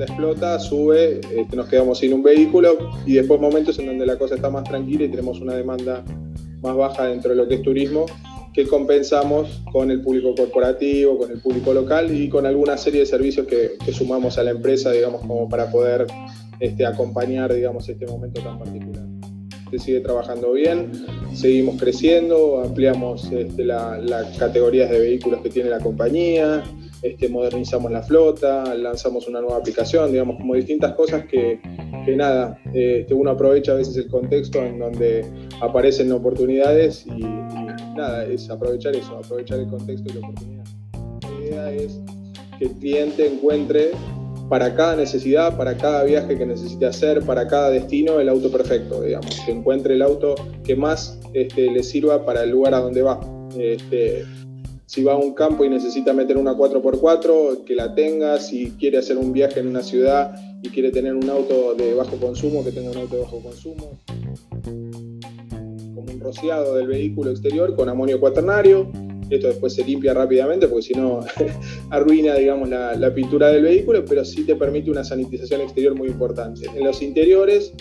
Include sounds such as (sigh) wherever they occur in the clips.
demanda explota, sube, este, nos quedamos sin un vehículo y después momentos en donde la cosa está más tranquila y tenemos una demanda más baja dentro de lo que es turismo que compensamos con el público corporativo, con el público local y con alguna serie de servicios que, sumamos a la empresa, digamos, como para poder este, acompañar, digamos, este momento tan particular. Se sigue trabajando bien, seguimos creciendo, ampliamos este, las categorías de vehículos que tiene la compañía, este, modernizamos la flota, lanzamos una nueva aplicación, digamos, como distintas cosas que, nada, este, uno aprovecha a veces el contexto en donde aparecen oportunidades y, nada, es aprovechar eso, aprovechar el contexto y la oportunidad. La idea es que el cliente encuentre para cada necesidad, para cada viaje que necesite hacer, para cada destino, el auto perfecto, digamos, que encuentre el auto que más este, le sirva para el lugar a donde va. Este, si va a un campo y necesita meter una 4x4, que la tenga, si quiere hacer un viaje en una ciudad y quiere tener un auto de bajo consumo, que tenga un auto de bajo consumo rociado del vehículo exterior con amonio cuaternario. Esto después se limpia rápidamente porque si no (laughs) arruina digamos, la, pintura del vehículo, pero sí te permite una sanitización exterior muy importante. En los interiores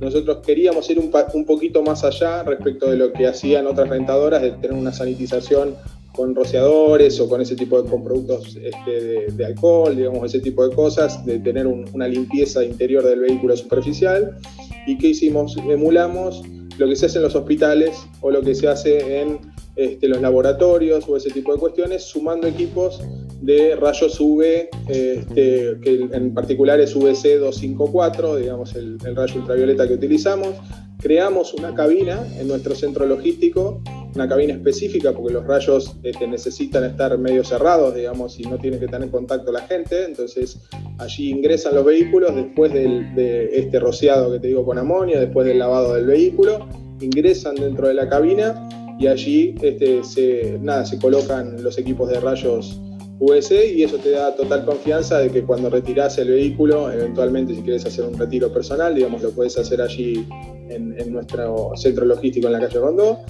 nosotros queríamos ir un, un poquito más allá respecto de lo que hacían otras rentadoras, de tener una sanitización con rociadores o con ese tipo de con productos este, de, alcohol, digamos, ese tipo de cosas, de tener una limpieza interior del vehículo superficial. ¿Y qué hicimos? Emulamos lo que se hace en los hospitales o lo que se hace en este, los laboratorios o ese tipo de cuestiones, sumando equipos de rayos UV, este, que en particular es UVC 254, digamos el, rayo ultravioleta que utilizamos. Creamos una cabina en nuestro centro logístico, una cabina específica porque los rayos este, necesitan estar medio cerrados, digamos, y no tiene que tener contacto la gente. Entonces allí ingresan los vehículos después de este rociado que te digo con amonia, después del lavado del vehículo, ingresan dentro de la cabina y allí este, se, nada, se colocan los equipos de rayos US y eso te da total confianza de que cuando retiras el vehículo, eventualmente si quieres hacer un retiro personal, digamos, lo puedes hacer allí en, nuestro centro logístico en la calle Rondó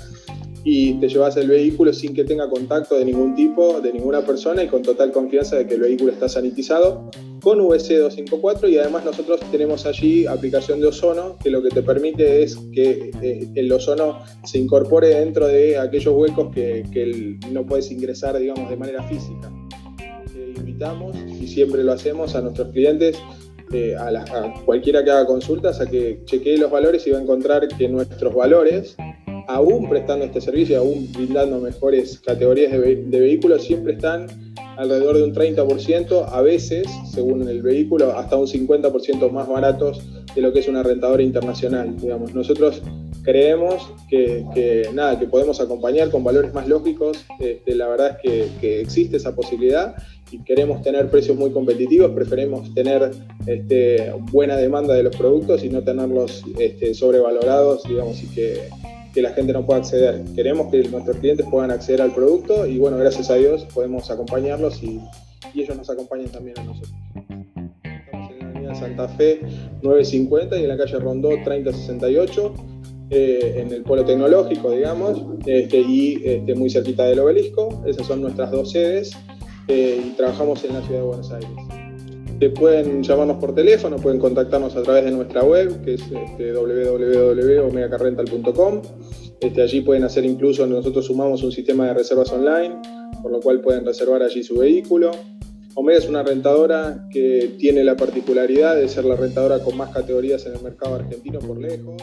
y te llevas el vehículo sin que tenga contacto de ningún tipo, de ninguna persona y con total confianza de que el vehículo está sanitizado con VC 254 y además nosotros tenemos allí aplicación de ozono que lo que te permite es que eh, el ozono se incorpore dentro de aquellos huecos que, no puedes ingresar digamos de manera física. invitamos y siempre lo hacemos a nuestros clientes eh, a, cualquiera que haga consultas a que chequee los valores y va a encontrar que nuestros valores aún prestando este servicio, aún brindando mejores categorías de, vehículos, siempre están alrededor de un 30%, a veces, según el vehículo, hasta un 50% más baratos de lo que es una rentadora internacional. Digamos. Nosotros creemos que, nada, que podemos acompañar con valores más lógicos. Este, la verdad es que, existe esa posibilidad y queremos tener precios muy competitivos, preferimos tener este, buena demanda de los productos y no tenerlos este, sobrevalorados, digamos, y que que la gente no pueda acceder. Queremos que nuestros clientes puedan acceder al producto y bueno, gracias a Dios podemos acompañarlos y, ellos nos acompañan también a nosotros. Estamos en la avenida Santa Fe 950 y en la calle Rondó 3068. Eh, en el polo tecnológico, digamos, este, y este, muy cerquita del obelisco. Esas son nuestras dos sedes eh, y trabajamos en la ciudad de Buenos Aires. Este, pueden llamarnos por teléfono, pueden contactarnos a través de nuestra web, que es este, www.omegacarrental.com. Este, allí pueden hacer incluso, nosotros sumamos un sistema de reservas online, por lo cual pueden reservar allí su vehículo. Omega es una rentadora que tiene la particularidad de ser la rentadora con más categorías en el mercado argentino por lejos.